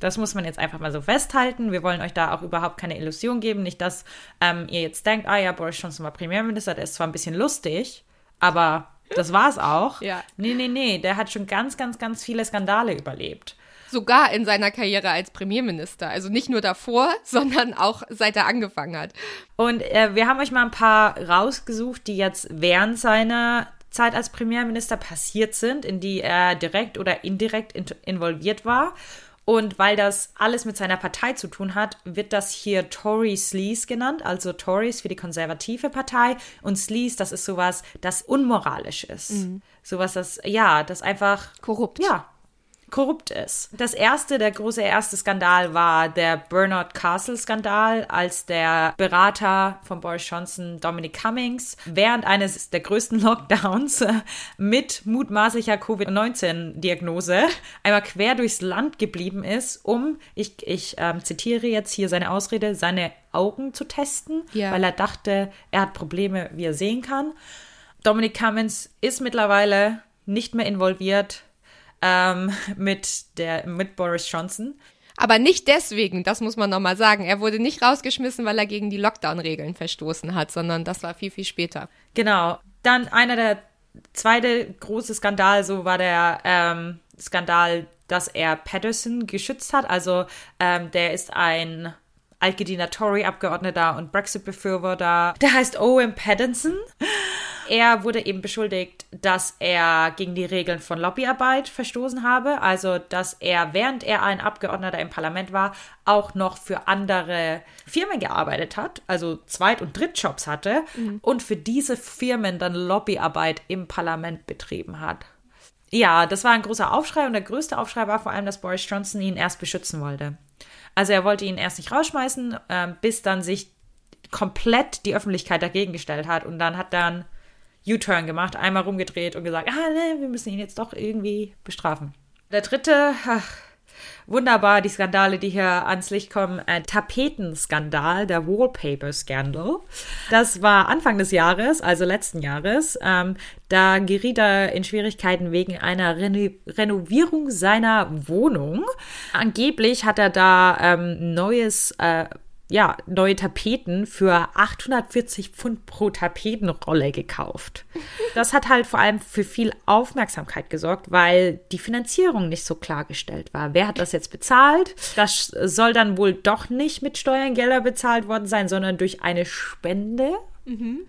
Speaker 2: Das muss man jetzt einfach mal so festhalten. Wir wollen euch da auch überhaupt keine Illusion geben. Nicht, dass ähm, ihr jetzt denkt, ah ja, Boris Johnson war Premierminister, der ist zwar ein bisschen lustig, aber das war's auch.
Speaker 1: Ja.
Speaker 2: Nee, nee, nee, der hat schon ganz, ganz, ganz viele Skandale überlebt.
Speaker 1: Sogar in seiner Karriere als Premierminister. Also nicht nur davor, sondern auch seit er angefangen hat.
Speaker 2: Und äh, wir haben euch mal ein paar rausgesucht, die jetzt während seiner Zeit als Premierminister passiert sind, in die er direkt oder indirekt in involviert war. Und weil das alles mit seiner Partei zu tun hat, wird das hier Tory Sleaze genannt, also Tories für die konservative Partei und Sleaze, das ist sowas, das unmoralisch ist. Mhm. Sowas, das, ja, das einfach
Speaker 1: korrupt.
Speaker 2: Ja, korrupt ist. Das erste, der große erste Skandal war der Bernard Castle Skandal, als der Berater von Boris Johnson, Dominic Cummings, während eines der größten Lockdowns mit mutmaßlicher Covid-19-Diagnose einmal quer durchs Land geblieben ist, um, ich, ich ähm, zitiere jetzt hier seine Ausrede, seine Augen zu testen,
Speaker 1: Ja.
Speaker 2: weil er dachte, er hat Probleme, wie er sehen kann. Dominic Cummings ist mittlerweile nicht mehr involviert ähm, mit, der, mit Boris Johnson.
Speaker 1: Aber nicht deswegen, das muss man nochmal sagen. Er wurde nicht rausgeschmissen, weil er gegen die Lockdown-Regeln verstoßen hat, sondern das war viel, viel später.
Speaker 2: Genau. Dann einer der zweite große Skandal, so war der ähm, Skandal, dass er Patterson geschützt hat. Also ähm, der ist ein altgediener Tory-Abgeordneter und Brexit-Befürworter. Der heißt Owen Pattinson. Er wurde eben beschuldigt, dass er gegen die Regeln von Lobbyarbeit verstoßen habe. Also, dass er, während er ein Abgeordneter im Parlament war, auch noch für andere Firmen gearbeitet hat, also Zweit- und Drittjobs hatte und für diese Firmen dann Lobbyarbeit im Parlament betrieben hat. Ja, das war ein großer Aufschrei und der größte Aufschrei war vor allem, dass Boris Johnson ihn erst beschützen wollte. Also er wollte ihn erst nicht rausschmeißen, ähm, bis dann sich komplett die Öffentlichkeit dagegen gestellt hat und dann hat dann U-Turn gemacht, einmal rumgedreht und gesagt, ah, ne, wir müssen ihn jetzt doch irgendwie bestrafen. Der dritte, ach, Wunderbar, die Skandale, die hier ans Licht kommen. Ein Tapetenskandal, der Wallpaper Scandal. Das war Anfang des Jahres, also letzten Jahres. Ähm, da geriet er in Schwierigkeiten wegen einer Reno Renovierung seiner Wohnung. Angeblich hat er da ähm, neues äh, ja, neue Tapeten für 840 Pfund pro Tapetenrolle gekauft. Das hat halt vor allem für viel Aufmerksamkeit gesorgt, weil die Finanzierung nicht so klargestellt war. Wer hat das jetzt bezahlt? Das soll dann wohl doch nicht mit Steuergelder bezahlt worden sein, sondern durch eine Spende. Mhm.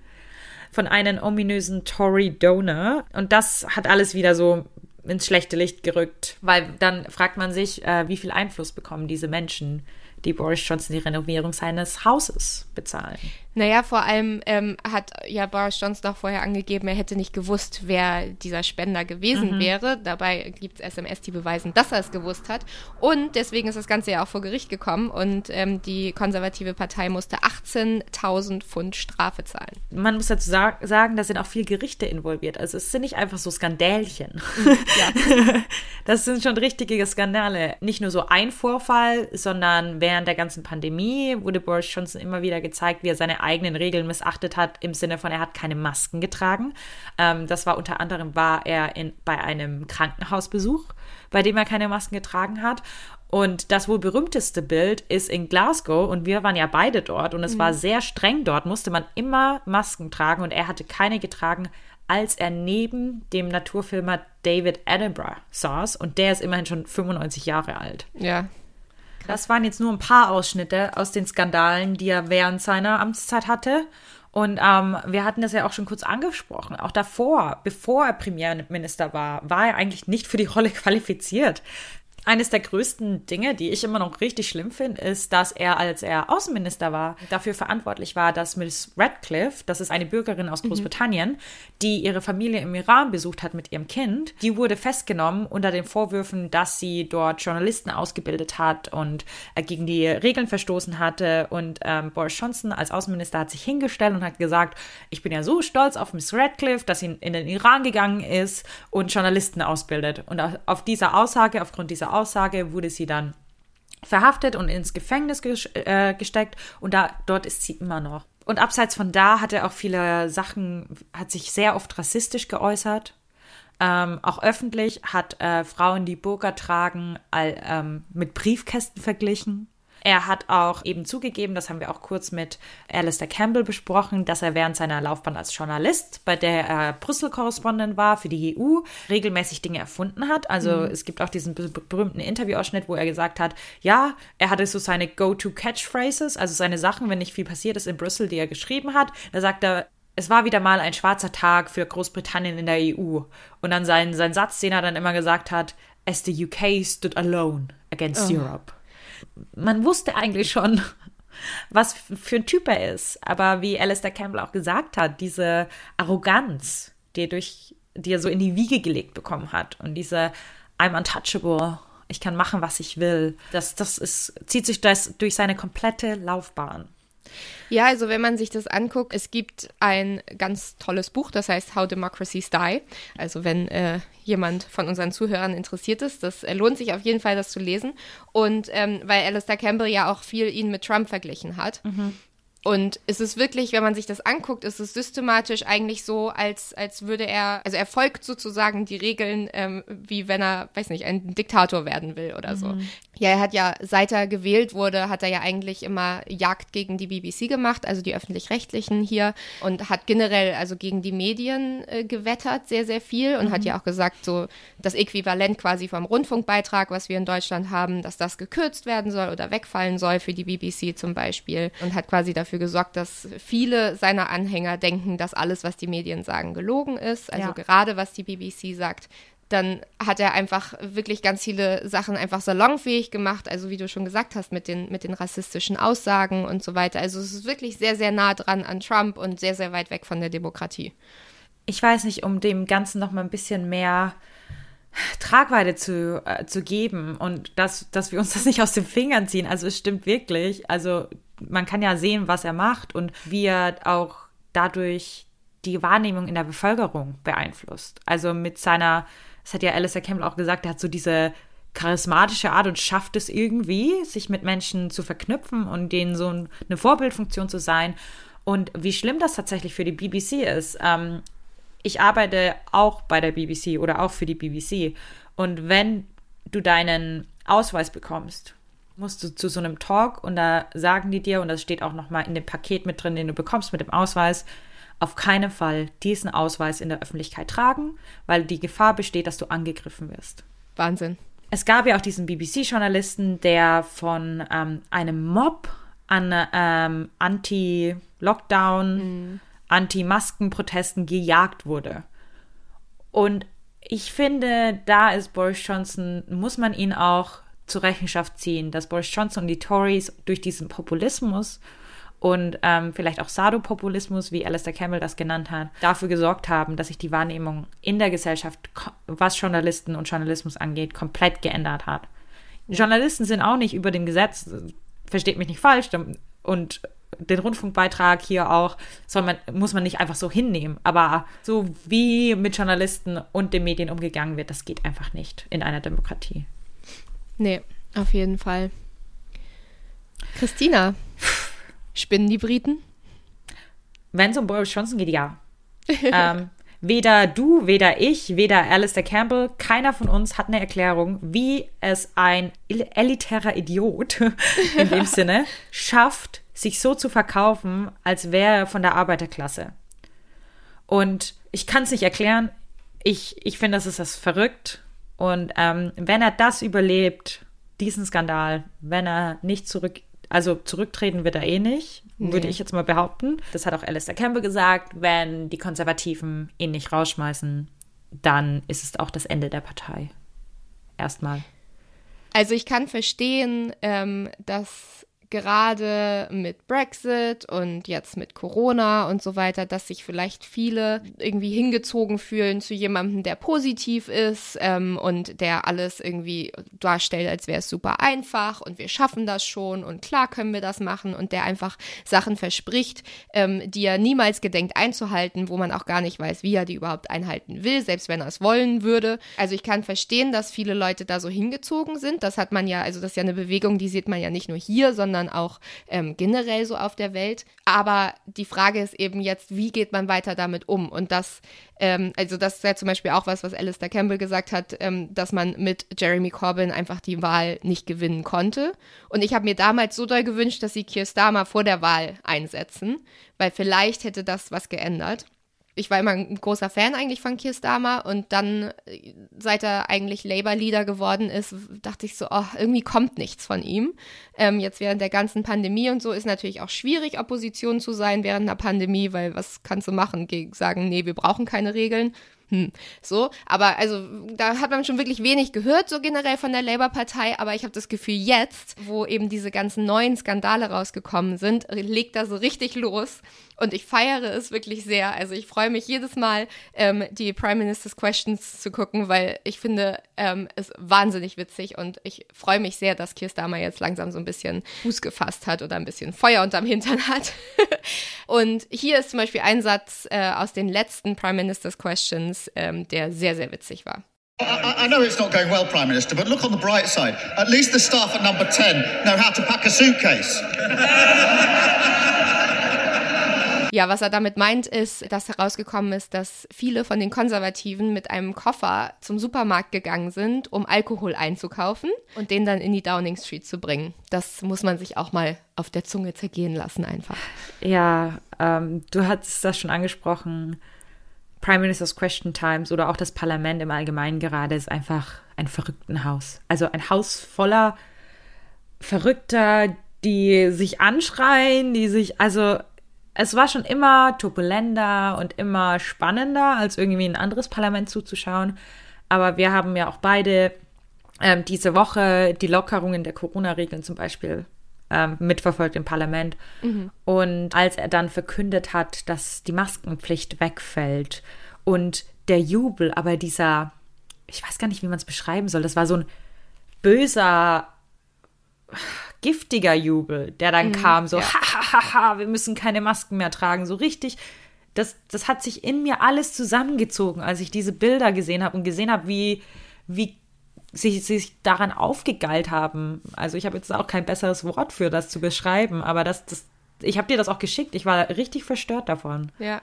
Speaker 2: Von einem ominösen Tory Donor. Und das hat alles wieder so ins schlechte Licht gerückt, weil dann fragt man sich, äh, wie viel Einfluss bekommen diese Menschen die Boris Johnson die Renovierung seines Hauses bezahlen.
Speaker 1: Naja, vor allem ähm, hat ja Boris Johnson auch vorher angegeben, er hätte nicht gewusst, wer dieser Spender gewesen mhm. wäre. Dabei gibt es SMS, die beweisen, dass er es gewusst hat. Und deswegen ist das Ganze ja auch vor Gericht gekommen und ähm, die konservative Partei musste 18.000 Pfund Strafe zahlen.
Speaker 2: Man muss dazu sagen, da sind auch viele Gerichte involviert. Also es sind nicht einfach so Skandälchen. Ja. das sind schon richtige Skandale. Nicht nur so ein Vorfall, sondern während der ganzen Pandemie wurde Boris Johnson immer wieder gezeigt, wie er seine eigenen Regeln missachtet hat, im Sinne von, er hat keine Masken getragen. Ähm, das war unter anderem, war er in, bei einem Krankenhausbesuch, bei dem er keine Masken getragen hat. Und das wohl berühmteste Bild ist in Glasgow und wir waren ja beide dort und es mhm. war sehr streng dort, musste man immer Masken tragen und er hatte keine getragen, als er neben dem Naturfilmer David Attenborough saß und der ist immerhin schon 95 Jahre alt.
Speaker 1: Ja,
Speaker 2: das waren jetzt nur ein paar Ausschnitte aus den Skandalen, die er während seiner Amtszeit hatte. Und ähm, wir hatten das ja auch schon kurz angesprochen. Auch davor, bevor er Premierminister war, war er eigentlich nicht für die Rolle qualifiziert eines der größten Dinge, die ich immer noch richtig schlimm finde, ist, dass er, als er Außenminister war, dafür verantwortlich war, dass Miss Radcliffe, das ist eine Bürgerin aus mhm. Großbritannien, mhm. die ihre Familie im Iran besucht hat mit ihrem Kind, die wurde festgenommen unter den Vorwürfen, dass sie dort Journalisten ausgebildet hat und äh, gegen die Regeln verstoßen hatte. Und ähm, Boris Johnson als Außenminister hat sich hingestellt und hat gesagt, ich bin ja so stolz auf Miss Radcliffe, dass sie in den Iran gegangen ist und Journalisten ausbildet. Und auf dieser Aussage, aufgrund dieser Aussage wurde sie dann verhaftet und ins Gefängnis äh, gesteckt und da, dort ist sie immer noch. Und abseits von da hat er auch viele Sachen, hat sich sehr oft rassistisch geäußert. Ähm, auch öffentlich hat äh, Frauen, die Burka tragen, all, ähm, mit Briefkästen verglichen. Er hat auch eben zugegeben, das haben wir auch kurz mit Alistair Campbell besprochen, dass er während seiner Laufbahn als Journalist, bei der er Brüssel-Korrespondent war für die EU, regelmäßig Dinge erfunden hat. Also mhm. es gibt auch diesen berühmten Interviewausschnitt, wo er gesagt hat, ja, er hatte so seine Go-to-Catchphrases, also seine Sachen, wenn nicht viel passiert ist in Brüssel, die er geschrieben hat. Da sagt er, es war wieder mal ein schwarzer Tag für Großbritannien in der EU. Und dann sein, sein Satz, den er dann immer gesagt hat, as the UK stood alone against oh. Europe man wusste eigentlich schon, was für ein Typ er ist. Aber wie Alistair Campbell auch gesagt hat, diese Arroganz, die er, durch, die er so in die Wiege gelegt bekommen hat und diese I'm untouchable, ich kann machen, was ich will, das, das ist, zieht sich das durch seine komplette Laufbahn.
Speaker 1: Ja, also wenn man sich das anguckt, es gibt ein ganz tolles Buch, das heißt How Democracies Die. Also wenn äh, jemand von unseren Zuhörern interessiert ist, das äh, lohnt sich auf jeden Fall, das zu lesen. Und ähm, weil Alistair Campbell ja auch viel ihn mit Trump verglichen hat. Mhm. Und es ist wirklich, wenn man sich das anguckt, ist es systematisch eigentlich so, als, als würde er, also er folgt sozusagen die Regeln, ähm, wie wenn er, weiß nicht, ein Diktator werden will oder so. Mhm. Ja, er hat ja, seit er gewählt wurde, hat er ja eigentlich immer Jagd gegen die BBC gemacht, also die öffentlich-rechtlichen hier und hat generell also gegen die Medien äh, gewettert, sehr, sehr viel und mhm. hat ja auch gesagt, so das Äquivalent quasi vom Rundfunkbeitrag, was wir in Deutschland haben, dass das gekürzt werden soll oder wegfallen soll für die BBC zum Beispiel und hat quasi dafür gesorgt, dass viele seiner Anhänger denken, dass alles, was die Medien sagen, gelogen ist. Also ja. gerade was die BBC sagt, dann hat er einfach wirklich ganz viele Sachen einfach salonfähig gemacht, also wie du schon gesagt hast, mit den, mit den rassistischen Aussagen und so weiter. Also es ist wirklich sehr, sehr nah dran an Trump und sehr, sehr weit weg von der Demokratie.
Speaker 2: Ich weiß nicht, um dem Ganzen noch mal ein bisschen mehr Tragweite zu, äh, zu geben und dass, dass wir uns das nicht aus den Fingern ziehen. Also es stimmt wirklich. Also man kann ja sehen, was er macht und wie er auch dadurch die Wahrnehmung in der Bevölkerung beeinflusst. Also mit seiner das hat ja Alistair Campbell auch gesagt, er hat so diese charismatische Art und schafft es irgendwie, sich mit Menschen zu verknüpfen und denen so eine Vorbildfunktion zu sein. Und wie schlimm das tatsächlich für die BBC ist. Ähm, ich arbeite auch bei der BBC oder auch für die BBC. Und wenn du deinen Ausweis bekommst, musst du zu so einem Talk und da sagen die dir, und das steht auch nochmal in dem Paket mit drin, den du bekommst mit dem Ausweis, auf keinen Fall diesen Ausweis in der Öffentlichkeit tragen, weil die Gefahr besteht, dass du angegriffen wirst.
Speaker 1: Wahnsinn.
Speaker 2: Es gab ja auch diesen BBC-Journalisten, der von ähm, einem Mob an ähm, Anti-Lockdown, mhm. Anti-Masken-Protesten gejagt wurde. Und ich finde, da ist Boris Johnson, muss man ihn auch zur Rechenschaft ziehen, dass Boris Johnson und die Tories durch diesen Populismus und ähm, vielleicht auch Sado-Populismus, wie Alistair Campbell das genannt hat, dafür gesorgt haben, dass sich die Wahrnehmung in der Gesellschaft, was Journalisten und Journalismus angeht, komplett geändert hat. Journalisten sind auch nicht über dem Gesetz, versteht mich nicht falsch, und den Rundfunkbeitrag hier auch soll man, muss man nicht einfach so hinnehmen. Aber so wie mit Journalisten und den Medien umgegangen wird, das geht einfach nicht in einer Demokratie.
Speaker 1: Nee, auf jeden Fall. Christina, spinnen die Briten?
Speaker 2: Wenn es um Boris Johnson geht, ja. ähm, weder du, weder ich, weder Alistair Campbell, keiner von uns hat eine Erklärung, wie es ein elitärer Idiot in dem Sinne schafft, sich so zu verkaufen, als wäre er von der Arbeiterklasse. Und ich kann es nicht erklären. Ich, ich finde, das ist das verrückt. Und ähm, wenn er das überlebt, diesen Skandal, wenn er nicht zurück, also zurücktreten wird er eh nicht, nee. würde ich jetzt mal behaupten. Das hat auch Alistair Campbell gesagt. Wenn die Konservativen ihn nicht rausschmeißen, dann ist es auch das Ende der Partei. Erstmal.
Speaker 1: Also ich kann verstehen, ähm, dass gerade mit Brexit und jetzt mit Corona und so weiter, dass sich vielleicht viele irgendwie hingezogen fühlen zu jemandem, der positiv ist ähm, und der alles irgendwie darstellt, als wäre es super einfach und wir schaffen das schon und klar können wir das machen und der einfach Sachen verspricht, ähm, die er niemals gedenkt einzuhalten, wo man auch gar nicht weiß, wie er die überhaupt einhalten will, selbst wenn er es wollen würde. Also ich kann verstehen, dass viele Leute da so hingezogen sind. Das hat man ja, also das ist ja eine Bewegung, die sieht man ja nicht nur hier, sondern sondern auch ähm, generell so auf der Welt. Aber die Frage ist eben jetzt, wie geht man weiter damit um? Und das, ähm, also das ist ja zum Beispiel auch was, was Alistair Campbell gesagt hat, ähm, dass man mit Jeremy Corbyn einfach die Wahl nicht gewinnen konnte. Und ich habe mir damals so doll gewünscht, dass sie Keir Starmer vor der Wahl einsetzen, weil vielleicht hätte das was geändert ich war immer ein großer Fan eigentlich von Keir Starmer und dann, äh, seit er eigentlich Labour-Leader geworden ist, dachte ich so, oh, irgendwie kommt nichts von ihm. Ähm, jetzt während der ganzen Pandemie und so ist natürlich auch schwierig, Opposition zu sein während einer Pandemie, weil was kannst du machen? Gegen sagen, nee, wir brauchen keine Regeln hm, so. Aber also da hat man schon wirklich wenig gehört, so generell von der Labour-Partei. Aber ich habe das Gefühl, jetzt, wo eben diese ganzen neuen Skandale rausgekommen sind, legt da so richtig los. Und ich feiere es wirklich sehr. Also ich freue mich jedes Mal, ähm, die Prime Minister's Questions zu gucken, weil ich finde ähm, es wahnsinnig witzig und ich freue mich sehr, dass Keir Starmer jetzt langsam so ein bisschen Fuß gefasst hat oder ein bisschen Feuer unterm Hintern hat. und hier ist zum Beispiel ein Satz äh, aus den letzten Prime Minister's Questions, ähm, der sehr, sehr witzig war.
Speaker 3: I, I, know it's not going well, Prime Minister, but look on the bright side. At least the staff at number 10 know how to pack a suitcase.
Speaker 1: Ja, was er damit meint, ist, dass herausgekommen ist, dass viele von den Konservativen mit einem Koffer zum Supermarkt gegangen sind, um Alkohol einzukaufen und den dann in die Downing Street zu bringen. Das muss man sich auch mal auf der Zunge zergehen lassen, einfach.
Speaker 2: Ja, ähm, du hattest das schon angesprochen. Prime Minister's Question Times oder auch das Parlament im Allgemeinen gerade ist einfach ein verrückten Haus. Also ein Haus voller Verrückter, die sich anschreien, die sich, also es war schon immer turbulenter und immer spannender, als irgendwie ein anderes Parlament zuzuschauen. Aber wir haben ja auch beide ähm, diese Woche die Lockerungen der Corona-Regeln zum Beispiel ähm, mitverfolgt im Parlament. Mhm. Und als er dann verkündet hat, dass die Maskenpflicht wegfällt und der Jubel, aber dieser, ich weiß gar nicht, wie man es beschreiben soll, das war so ein böser giftiger Jubel, der dann mhm, kam, so, ja. ha, ha, ha, wir müssen keine Masken mehr tragen, so richtig. Das, das hat sich in mir alles zusammengezogen, als ich diese Bilder gesehen habe und gesehen habe, wie, wie sich, sich daran aufgegeilt haben. Also ich habe jetzt auch kein besseres Wort für das zu beschreiben, aber das, das ich habe dir das auch geschickt. Ich war richtig verstört davon.
Speaker 1: Ja.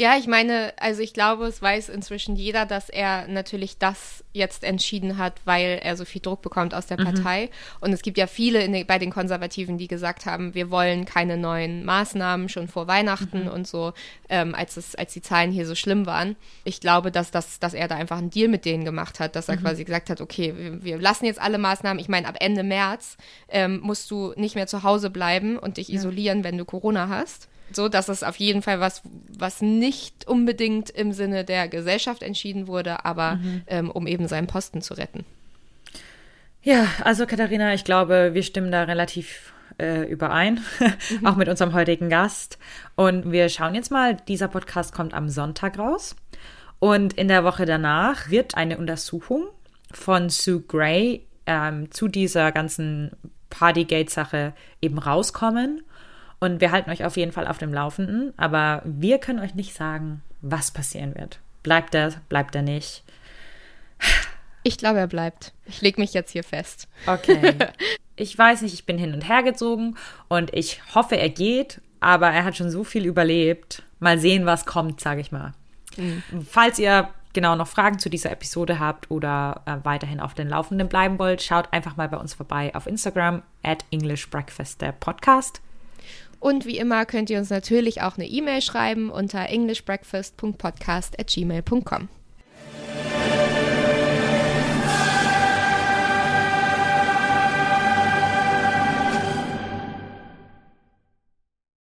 Speaker 1: Ja, ich meine, also ich glaube, es weiß inzwischen jeder, dass er natürlich das jetzt entschieden hat, weil er so viel Druck bekommt aus der mhm. Partei. Und es gibt ja viele den, bei den Konservativen, die gesagt haben, wir wollen keine neuen Maßnahmen schon vor Weihnachten mhm. und so, ähm, als, es, als die Zahlen hier so schlimm waren. Ich glaube, dass, das, dass er da einfach einen Deal mit denen gemacht hat, dass er mhm. quasi gesagt hat, okay, wir, wir, lassen jetzt alle Maßnahmen. Ich meine, ab Ende März ähm, musst du nicht mehr zu Hause bleiben und dich ja. isolieren, wenn du Corona hast. So, das ist auf jeden Fall was, was nicht unbedingt im Sinne der Gesellschaft entschieden wurde, aber mhm. ähm, um eben seinen Posten zu retten.
Speaker 2: Ja, also Katharina, ich glaube, wir stimmen da relativ äh, überein, mhm. auch mit unserem heutigen Gast. Und wir schauen jetzt mal, dieser Podcast kommt am Sonntag raus. Und in der Woche danach wird eine Untersuchung von Sue Gray ähm, zu dieser ganzen Partygate-Sache eben rauskommen. Und wir halten euch auf jeden Fall auf dem Laufenden, aber wir können euch nicht sagen, was passieren wird. Bleibt er, bleibt er nicht?
Speaker 1: Ich glaube, er bleibt. Ich lege mich jetzt hier fest.
Speaker 2: Okay. Ich weiß nicht, ich bin hin und her gezogen und ich hoffe, er geht, aber er hat schon so viel überlebt. Mal sehen, was kommt, sage ich mal. Mhm. Falls ihr genau noch Fragen zu dieser Episode habt oder äh, weiterhin auf den Laufenden bleiben wollt, schaut einfach mal bei uns vorbei auf Instagram at English Breakfast der Podcast.
Speaker 1: Und wie immer könnt ihr uns natürlich auch eine E-Mail schreiben unter englishbreakfast.podcast.gmail.com.